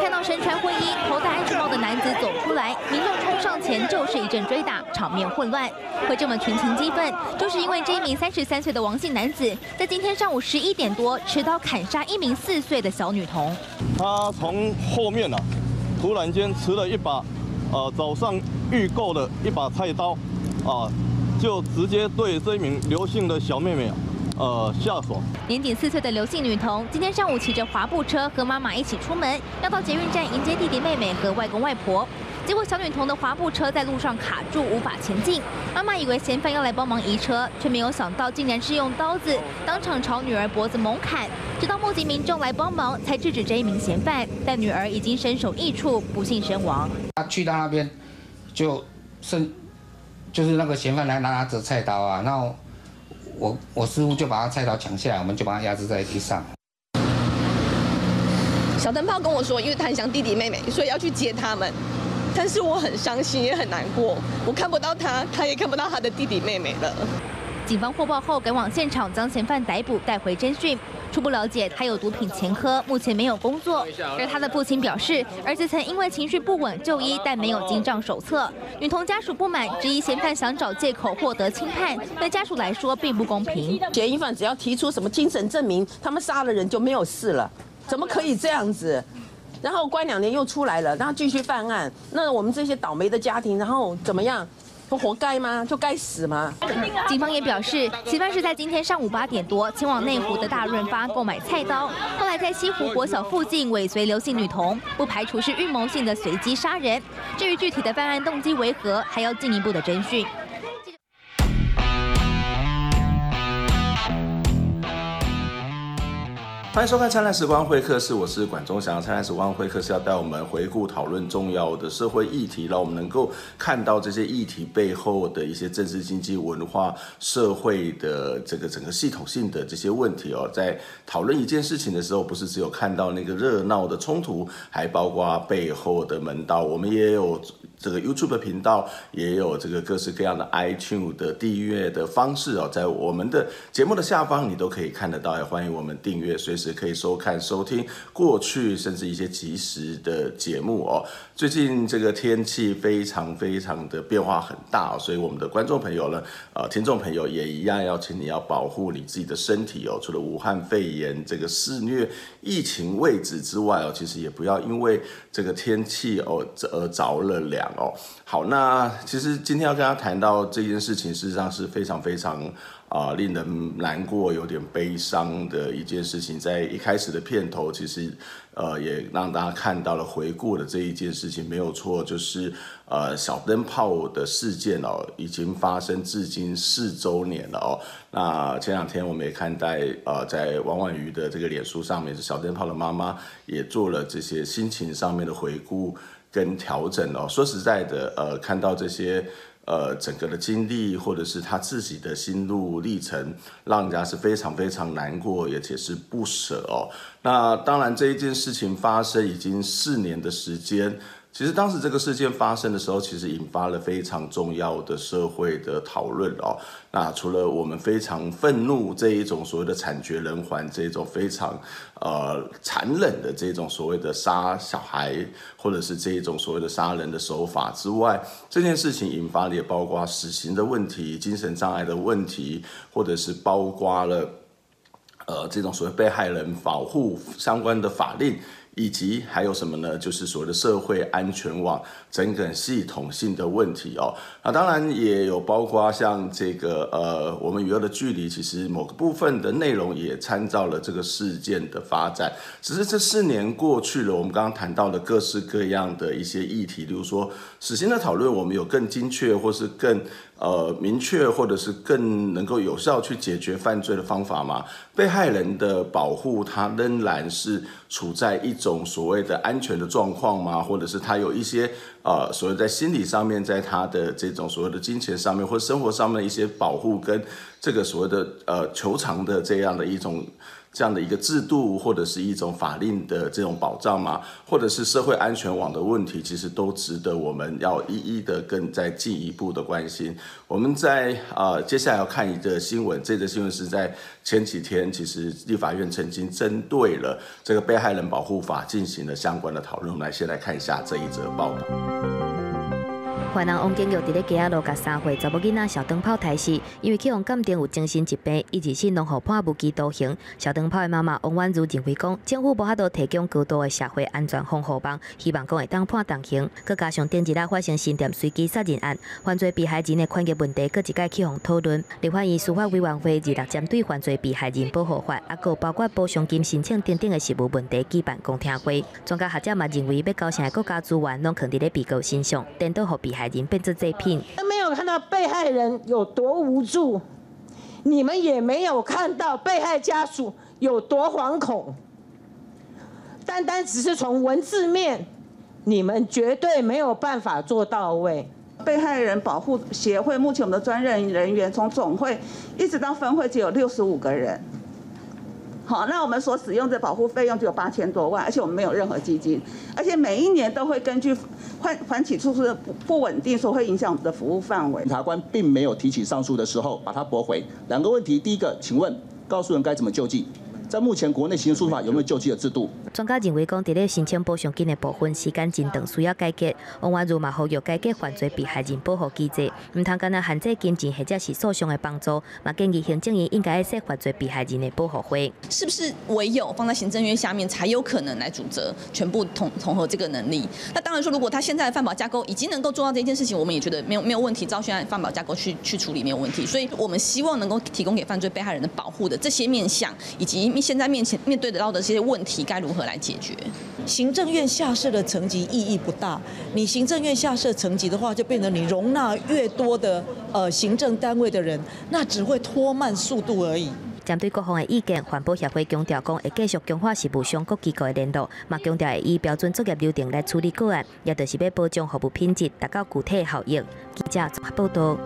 看到身穿灰衣、头戴安全帽的男子走出来，民众冲上前就是一阵追打，场面混乱。会这么群情激愤，就是因为这一名三十三岁的王姓男子，在今天上午十一点多持刀砍杀一名四岁的小女童。他从后面啊，突然间持了一把，呃，早上预购的一把菜刀，啊，就直接对这一名刘姓的小妹妹啊。呃，吓死我。年仅四岁的刘姓女童，今天上午骑着滑步车和妈妈一起出门，要到捷运站迎接弟弟妹妹和外公外婆。结果小女童的滑步车在路上卡住，无法前进。妈妈以为嫌犯要来帮忙移车，却没有想到竟然是用刀子当场朝女儿脖子猛砍。直到目击民众来帮忙，才制止这一名嫌犯。但女儿已经身首异处，不幸身亡。他去到那边，就剩就是那个嫌犯来拿着菜刀啊，然后。我我师傅就把他菜刀抢下来，我们就把他压制在地上。小灯泡跟我说，因为他很想弟弟妹妹，所以要去接他们。但是我很伤心，也很难过，我看不到他，他也看不到他的弟弟妹妹了。警方获报后赶往现场，将嫌犯逮捕，带回侦讯。初步了解，他有毒品前科，目前没有工作。而他的父亲表示，儿子曾因为情绪不稳就医，但没有进账手册。女童家属不满，质疑嫌犯想找借口获得轻判，对家属来说并不公平。嫌疑犯只要提出什么精神证明，他们杀了人就没有事了，怎么可以这样子？然后关两年又出来了，然后继续犯案，那我们这些倒霉的家庭，然后怎么样？都活该吗？就该死吗？警方也表示，嫌犯是在今天上午八点多前往内湖的大润发购买菜刀，后来在西湖国小附近尾随刘姓女童，不排除是预谋性的随机杀人。至于具体的犯案动机为何，还要进一步的侦讯。欢迎收看《灿烂时光会客室》，我是管中祥。灿烂时光会客室要带我们回顾讨论重要的社会议题，让我们能够看到这些议题背后的一些政治、经济、文化、社会的这个整个系统性的这些问题哦。在讨论一件事情的时候，不是只有看到那个热闹的冲突，还包括背后的门道。我们也有这个 YouTube 频道，也有这个各式各样的 iTune 的订阅的方式哦，在我们的节目的下方，你都可以看得到。也欢迎我们订阅，随时。可以收看、收听过去甚至一些即时的节目哦。最近这个天气非常非常的变化很大，所以我们的观众朋友呢，呃，听众朋友也一样要请你要保护你自己的身体哦。除了武汉肺炎这个肆虐疫情未止之外哦，其实也不要因为这个天气哦而着了凉哦。好，那其实今天要跟大家谈到这件事情，事实上是非常非常。啊、令人难过、有点悲伤的一件事情，在一开始的片头，其实呃也让大家看到了回顾的这一件事情没有错，就是呃小灯泡的事件哦，已经发生至今四周年了哦。那前两天我们也看待呃在王婉瑜的这个脸书上面，是小灯泡的妈妈也做了这些心情上面的回顾跟调整哦。说实在的，呃，看到这些。呃，整个的经历或者是他自己的心路历程，让人家是非常非常难过，而且是不舍哦。那当然，这一件事情发生已经四年的时间。其实当时这个事件发生的时候，其实引发了非常重要的社会的讨论哦。那除了我们非常愤怒这一种所谓的惨绝人寰，这种非常呃残忍的这种所谓的杀小孩，或者是这一种所谓的杀人的手法之外，这件事情引发的也包括死刑的问题、精神障碍的问题，或者是包括了呃这种所谓被害人保护相关的法令。以及还有什么呢？就是所谓的社会安全网整个系统性的问题哦。那当然也有包括像这个呃，我们与恶的距离，其实某个部分的内容也参照了这个事件的发展。只是这四年过去了，我们刚刚谈到的各式各样的一些议题，比如说死刑的讨论，我们有更精确或是更。呃，明确或者是更能够有效去解决犯罪的方法吗？被害人的保护，他仍然是处在一种所谓的安全的状况吗？或者是他有一些呃所谓在心理上面，在他的这种所谓的金钱上面或生活上面的一些保护跟这个所谓的呃求偿的这样的一种。这样的一个制度，或者是一种法令的这种保障嘛，或者是社会安全网的问题，其实都值得我们要一一的更再进一步的关心。我们在啊、呃，接下来要看一个新闻，这则新闻是在前几天，其实立法院曾经针对了这个被害人保护法进行了相关的讨论。来，先来看一下这一则报道。怀南王建玉伫咧街路甲三岁查某囡仔小灯泡抬死，因为去互鉴定有精神疾病，一直是拢互判无期徒刑。小灯泡的妈妈王婉如认为讲，政府无法度提供高度的社会安全防护网，希望讲会当判重刑。佮加上顶一日发生新店随机杀人案，犯罪被害人的权益问题，佮一概去互讨论。立法院司法委员会二六针对犯罪被害人保护法，啊，佮包括补偿金申请等等的实务问题举办公听会。专家学者嘛认为，要高啥国家资源拢囥伫咧被告身上，颠倒互被害人变做这品，没有看到被害人有多无助，你们也没有看到被害家属有多惶恐。单单只是从文字面，你们绝对没有办法做到位。被害人保护协会目前我们的专任人员，从总会一直到分会，只有六十五个人。好，那我们所使用的保护费用只有八千多万，而且我们没有任何基金，而且每一年都会根据缓缓起诉是不不稳定，说会影响我们的服务范围。检察官并没有提起上诉的时候，把它驳回。两个问题，第一个，请问告诉人该怎么救济？在目前国内刑事诉法有没有救济的制度？专家认为讲，在咧申请补偿金的部分时间真长，需要改革。王婉如嘛呼吁改革犯罪被害人保护机制，唔通干那限制金钱或者是诉讼的帮助，嘛建议行政院应该设犯罪被害人的保护费。是不是唯有放在行政院下面才有可能来主责全部统统合这个能力？那当然说，如果他现在的犯保架构已经能够做到这件事情，我们也觉得没有没有问题，照现在犯保架构去去处理没有问题。所以我们希望能够提供给犯罪被害人的保护的这些面向，以及现在面前面。对得到的这些问题该如何来解决？行政院下设的层级意义不大，你行政院下设层级的话，就变成你容纳越多的呃行政单位的人，那只会拖慢速度而已。针对各方的意见，环保协会强调讲会继续强化事务相各机构的联络，嘛强调会以标准作业流程来处理个案，也就是要保障服务品质，达到具体效益。记者综合报道。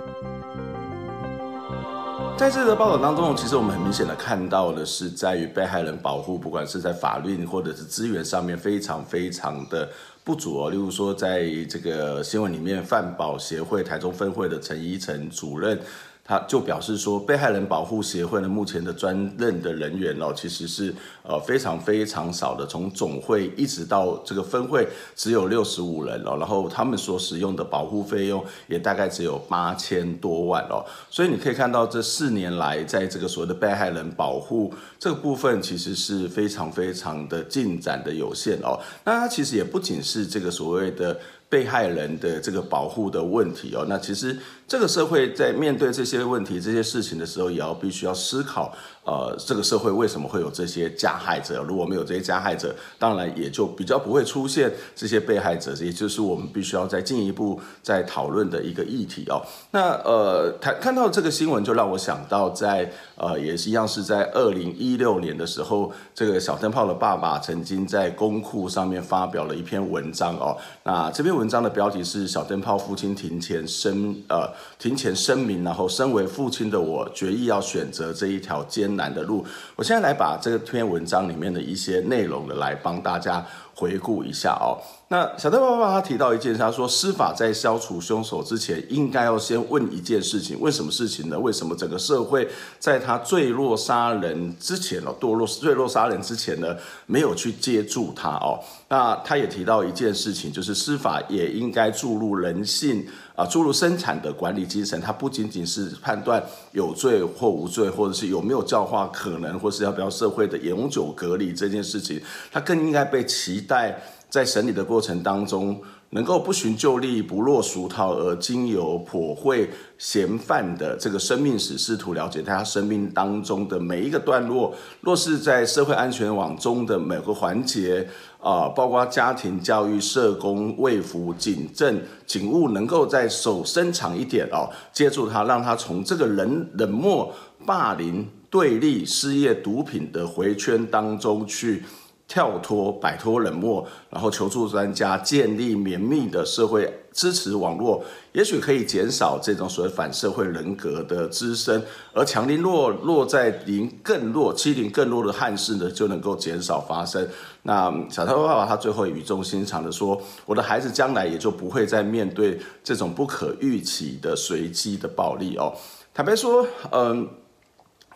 在这则报道当中，其实我们很明显的看到的是，在于被害人保护，不管是在法律或者是资源上面，非常非常的不足哦。例如说，在这个新闻里面，饭保协会台中分会的陈一成主任。他就表示说，被害人保护协会呢，目前的专任的人员哦，其实是呃非常非常少的，从总会一直到这个分会只有六十五人哦，然后他们所使用的保护费用也大概只有八千多万哦，所以你可以看到这四年来，在这个所谓的被害人保护这个部分，其实是非常非常的进展的有限哦。那它其实也不仅是这个所谓的被害人的这个保护的问题哦，那其实。这个社会在面对这些问题、这些事情的时候，也要必须要思考，呃，这个社会为什么会有这些加害者？如果没有这些加害者，当然也就比较不会出现这些被害者，也就是我们必须要再进一步再讨论的一个议题哦。那呃，看看到这个新闻，就让我想到在呃，也是一样是在二零一六年的时候，这个小灯泡的爸爸曾经在公库上面发表了一篇文章哦。那这篇文文章的标题是“小灯泡父亲庭前声”，呃。庭前声明，然后身为父亲的我决意要选择这一条艰难的路。我现在来把这篇文章里面的一些内容的来帮大家回顾一下哦。那小戴爸爸他提到一件事，他说司法在消除凶手之前，应该要先问一件事情：问什么事情呢？为什么整个社会在他坠落杀人之前哦，堕落坠落杀人之前呢，没有去接住他哦？那他也提到一件事情，就是司法也应该注入人性。啊，注入生产的管理精神，它不仅仅是判断有罪或无罪，或者是有没有教化可能，或是要不要社会的永久隔离这件事情，它更应该被期待在审理的过程当中，能够不寻旧例，不落俗套，而经由剖绘嫌犯的这个生命史，试图了解他生命当中的每一个段落，若是在社会安全网中的每个环节。啊，包括家庭教育、社工、卫福、警政、警务，能够在手伸长一点哦，接住他，让他从这个人冷漠、霸凌、对立、失业、毒品的回圈当中去跳脱、摆脱冷漠，然后求助专家，建立绵密的社会支持网络，也许可以减少这种所谓反社会人格的滋生，而强凌弱落在凌更弱、欺凌更弱的汉事呢，就能够减少发生。那小头爸爸他最后语重心长的说：“我的孩子将来也就不会再面对这种不可预期的随机的暴力哦。”坦白说，嗯。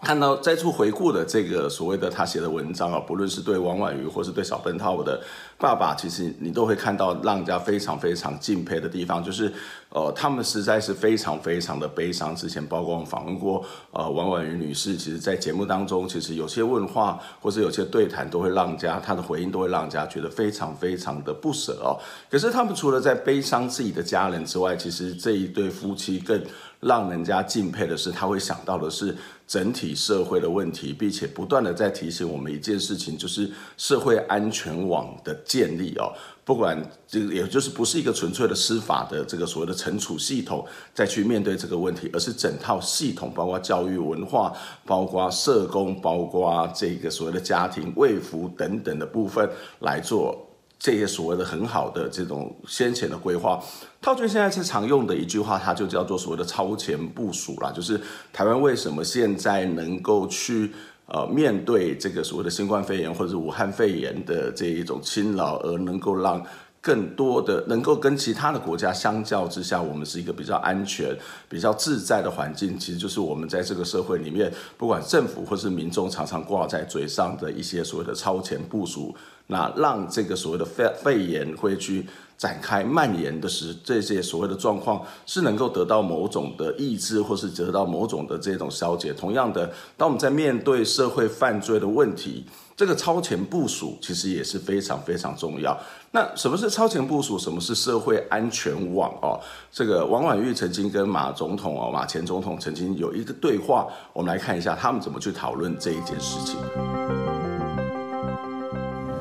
看到再次回顾的这个所谓的他写的文章啊，不论是对王婉瑜或是对小灯泡的爸爸，其实你都会看到让人家非常非常敬佩的地方，就是呃，他们实在是非常非常的悲伤。之前包括我们访问过呃王婉瑜女士，其实在节目当中，其实有些问话或是有些对谈，都会让人家她的回应都会让人家觉得非常非常的不舍哦。可是他们除了在悲伤自己的家人之外，其实这一对夫妻更让人家敬佩的是，他会想到的是。整体社会的问题，并且不断的在提醒我们一件事情，就是社会安全网的建立哦。不管这个，也就是不是一个纯粹的司法的这个所谓的惩处系统再去面对这个问题，而是整套系统，包括教育、文化，包括社工，包括这个所谓的家庭、卫福等等的部分来做。这些所谓的很好的这种先前的规划，套句现在是常用的一句话，它就叫做所谓的超前部署啦。就是台湾为什么现在能够去呃面对这个所谓的新冠肺炎或者武汉肺炎的这一种侵扰，而能够让更多的能够跟其他的国家相较之下，我们是一个比较安全、比较自在的环境。其实就是我们在这个社会里面，不管政府或是民众，常常挂在嘴上的一些所谓的超前部署。那让这个所谓的肺肺炎会去展开蔓延的时，这些所谓的状况是能够得到某种的抑制，或是得到某种的这种消解。同样的，当我们在面对社会犯罪的问题，这个超前部署其实也是非常非常重要。那什么是超前部署？什么是社会安全网？哦，这个王婉玉曾经跟马总统哦，马前总统曾经有一个对话，我们来看一下他们怎么去讨论这一件事情。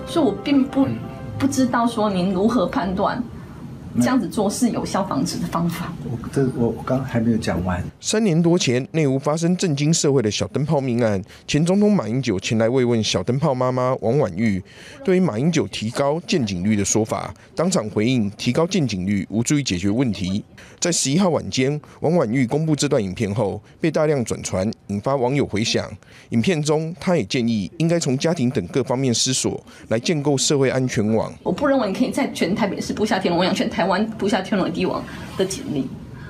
所以我并不不知道说您如何判断这样子做是有效防止的方法。我这我我刚还没有讲完。三年多前，内湖发生震惊社会的小灯泡命案，前总统马英九前来慰问小灯泡妈妈王婉玉。对于马英九提高见警率的说法，当场回应：提高见警率无助于解决问题。在十一号晚间，王婉玉公布这段影片后，被大量转传，引发网友回响。影片中，他也建议应该从家庭等各方面思索，来建构社会安全网。我不认为你可以在全台北市布下天龙，养全台湾布下天罗地网的警力。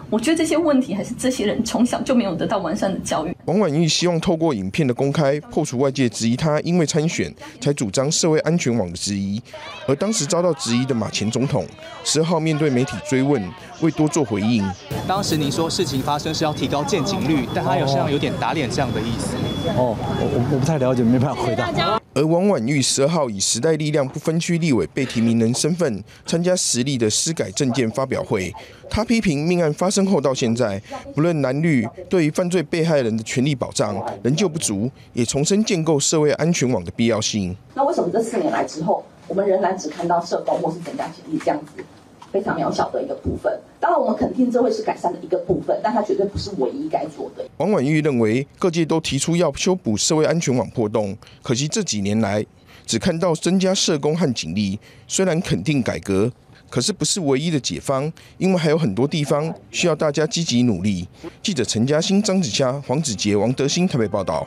我觉得这些问题还是这些人从小就没有得到完善的教育。王婉玉希望透过影片的公开，破除外界质疑她因为参选才主张社会安全网的质疑。而当时遭到质疑的马前总统，十二号面对媒体追问，未多做回应。当时您说事情发生是要提高见警率，但他有像有点打脸这样的意思。哦，我我不太了解，没办法回答。而王婉玉十二号以时代力量不分区立委被提名人身份参加实力的施改政见发表会，他批评命案发生后到现在，不论蓝绿，对于犯罪被害人的权利保障仍旧不足，也重申建构社会安全网的必要性。那为什么这四年来之后，我们仍然只看到社工或是增加警力这样子？非常渺小的一个部分，当然我们肯定这会是改善的一个部分，但它绝对不是唯一该做的。王婉玉认为，各界都提出要修补社会安全网破洞，可惜这几年来只看到增加社工和警力，虽然肯定改革，可是不是唯一的解方，因为还有很多地方需要大家积极努力。记者陈嘉欣、张子佳、黄子杰、王德兴台北报道。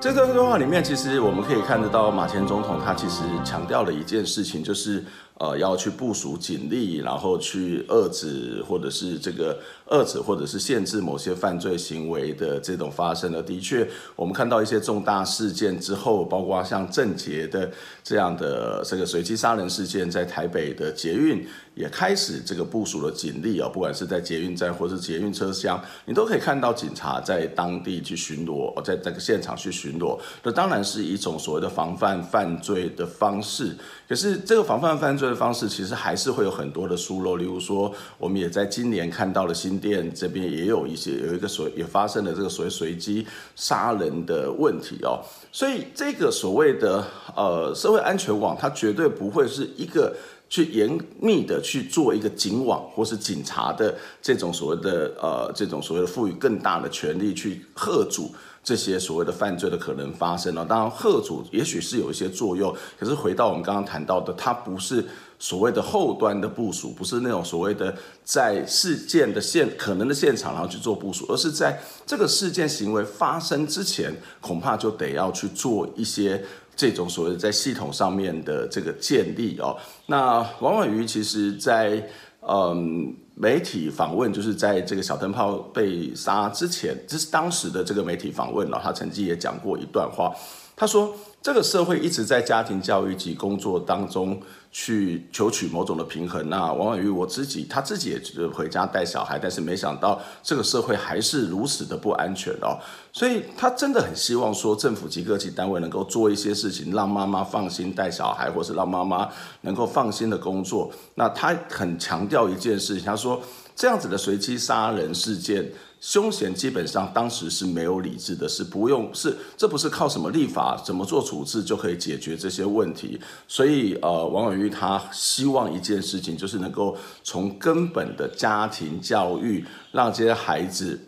这段对话里面，其实我们可以看得到，马前总统他其实强调了一件事情，就是。呃，要去部署警力，然后去遏制，或者是这个遏制，或者是限制某些犯罪行为的这种发生的。的确，我们看到一些重大事件之后，包括像郑捷的这样的这个随机杀人事件，在台北的捷运也开始这个部署了警力啊，不管是在捷运站或是捷运车厢，你都可以看到警察在当地去巡逻，在这个现场去巡逻。那当然是一种所谓的防范犯罪的方式。可是这个防范犯罪的方式，其实还是会有很多的疏漏。例如说，我们也在今年看到了新店这边也有一些有一个所也发生了这个所谓随机杀人的问题哦。所以这个所谓的呃社会安全网，它绝对不会是一个去严密的去做一个警网，或是警察的这种所谓的呃这种所谓的赋予更大的权力去吓阻这些所谓的犯罪的可能发生了。当然吓阻也许是有一些作用，可是回到我们刚刚谈到的，它不是所谓的后端的部署，不是那种所谓的在事件的现可能的现场然后去做部署，而是在这个事件行为发生之前，恐怕就得要去做一些。这种所谓在系统上面的这个建立哦，那王婉瑜其实在嗯媒体访问，就是在这个小灯泡被杀之前，这是当时的这个媒体访问了，他曾经也讲过一段话，他说。这个社会一直在家庭教育及工作当中去求取某种的平衡。那王婉瑜我自己，他自己也就是回家带小孩，但是没想到这个社会还是如此的不安全哦。所以他真的很希望说，政府及各级单位能够做一些事情，让妈妈放心带小孩，或是让妈妈能够放心的工作。那他很强调一件事情，他说这样子的随机杀人事件。凶险基本上当时是没有理智的，是不用是这不是靠什么立法怎么做处置就可以解决这些问题。所以呃，王永玉他希望一件事情就是能够从根本的家庭教育，让这些孩子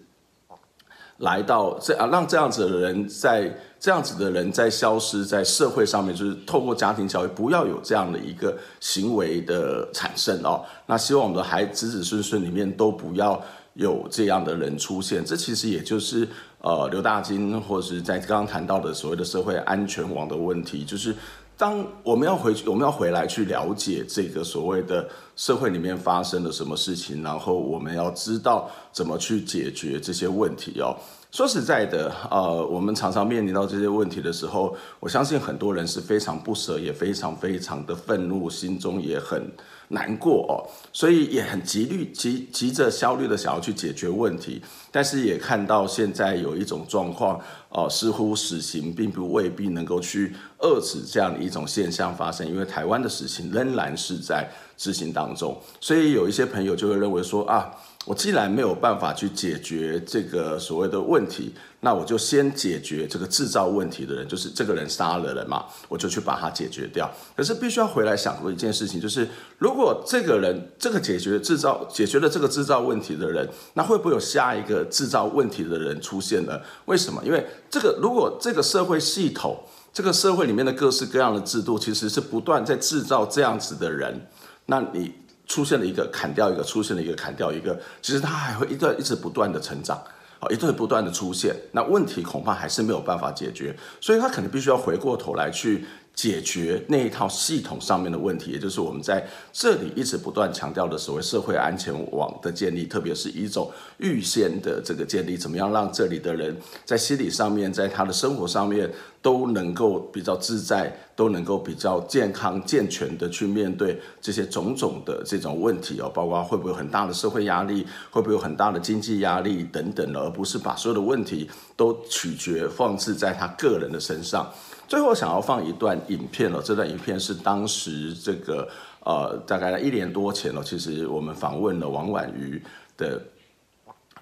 来到这啊，让这样子的人在这样子的人在消失在社会上面，就是透过家庭教育不要有这样的一个行为的产生哦。那希望我们的孩子子孙孙里面都不要。有这样的人出现，这其实也就是呃刘大金或者是在刚刚谈到的所谓的社会安全网的问题，就是当我们要回去，我们要回来去了解这个所谓的社会里面发生了什么事情，然后我们要知道怎么去解决这些问题哦。说实在的，呃，我们常常面临到这些问题的时候，我相信很多人是非常不舍，也非常非常的愤怒，心中也很。难过哦，所以也很急虑、急急着、焦虑的想要去解决问题，但是也看到现在有一种状况哦，似乎死刑并不未必能够去遏制这样的一种现象发生，因为台湾的死刑仍然是在执行当中，所以有一些朋友就会认为说啊。我既然没有办法去解决这个所谓的问题，那我就先解决这个制造问题的人，就是这个人杀了人嘛，我就去把它解决掉。可是必须要回来想过一件事情，就是如果这个人这个解决制造解决了这个制造问题的人，那会不会有下一个制造问题的人出现呢？为什么？因为这个如果这个社会系统，这个社会里面的各式各样的制度，其实是不断在制造这样子的人，那你。出现了一个砍掉一个，出现了一个砍掉一个，其实它还会一段一直不断的成长，啊，一段不断的出现，那问题恐怕还是没有办法解决，所以他可能必须要回过头来去。解决那一套系统上面的问题，也就是我们在这里一直不断强调的所谓社会安全网的建立，特别是一种预先的这个建立，怎么样让这里的人在心理上面，在他的生活上面都能够比较自在，都能够比较健康健全的去面对这些种种的这种问题哦，包括会不会有很大的社会压力，会不会有很大的经济压力等等，而不是把所有的问题都取决放置在他个人的身上。最后想要放一段影片了，这段影片是当时这个呃大概一年多前了，其实我们访问了王婉瑜的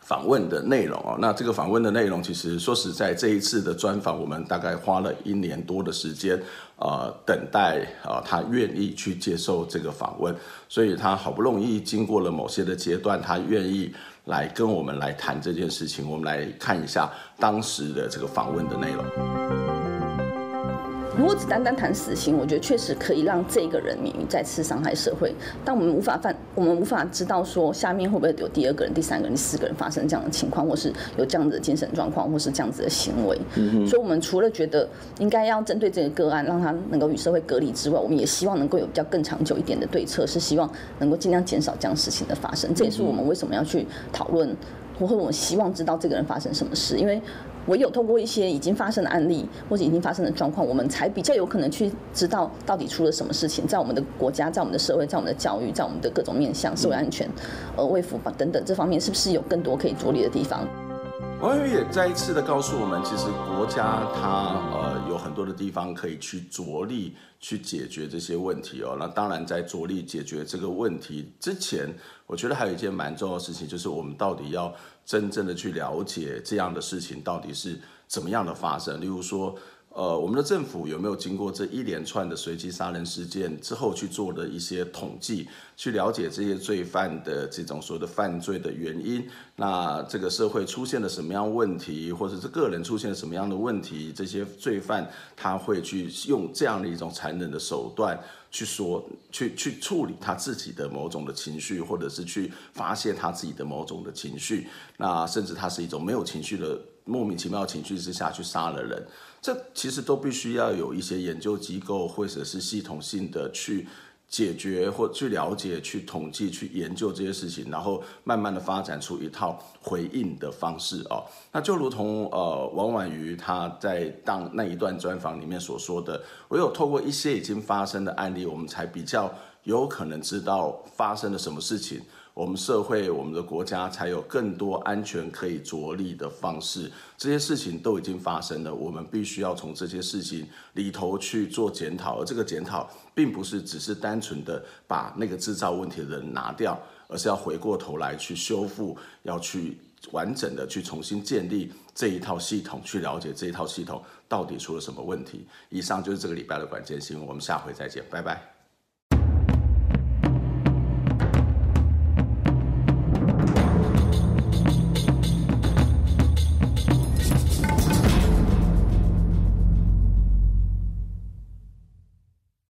访问的内容哦。那这个访问的内容，其实说实在，这一次的专访，我们大概花了一年多的时间，呃，等待啊他愿意去接受这个访问，所以他好不容易经过了某些的阶段，他愿意来跟我们来谈这件事情。我们来看一下当时的这个访问的内容。如果只单单谈死刑，我觉得确实可以让这个人免于再次伤害社会。但我们无法犯，我们无法知道说下面会不会有第二个人、第三个人、第四个人发生这样的情况，或是有这样子的精神状况，或是这样子的行为。嗯、所以，我们除了觉得应该要针对这个个案，让他能够与社会隔离之外，我们也希望能够有比较更长久一点的对策，是希望能够尽量减少这样事情的发生。这也是我们为什么要去讨论，或者我们希望知道这个人发生什么事，因为。唯有透过一些已经发生的案例或者已经发生的状况，我们才比较有可能去知道到底出了什么事情，在我们的国家，在我们的社会，在我们的教育，在我们的各种面向，社会安全、呃卫福等等这方面，是不是有更多可以着力的地方？王宇也再一次的告诉我们，其实国家它呃很多的地方可以去着力去解决这些问题哦。那当然，在着力解决这个问题之前，我觉得还有一件蛮重要的事情，就是我们到底要真正的去了解这样的事情到底是怎么样的发生。例如说，呃，我们的政府有没有经过这一连串的随机杀人事件之后去做的一些统计，去了解这些罪犯的这种所谓的犯罪的原因？那这个社会出现了什么样问题，或者是个人出现了什么样的问题？这些罪犯他会去用这样的一种残忍的手段去说，去去处理他自己的某种的情绪，或者是去发泄他自己的某种的情绪。那甚至他是一种没有情绪的。莫名其妙情绪之下去杀了人，这其实都必须要有一些研究机构或者是系统性的去解决或去了解、去统计、去研究这些事情，然后慢慢的发展出一套回应的方式哦。那就如同呃王婉瑜他在当那一段专访里面所说的，唯有透过一些已经发生的案例，我们才比较有可能知道发生了什么事情。我们社会、我们的国家才有更多安全可以着力的方式。这些事情都已经发生了，我们必须要从这些事情里头去做检讨。而这个检讨，并不是只是单纯的把那个制造问题的人拿掉，而是要回过头来去修复，要去完整的去重新建立这一套系统，去了解这一套系统到底出了什么问题。以上就是这个礼拜的关键新闻，我们下回再见，拜拜。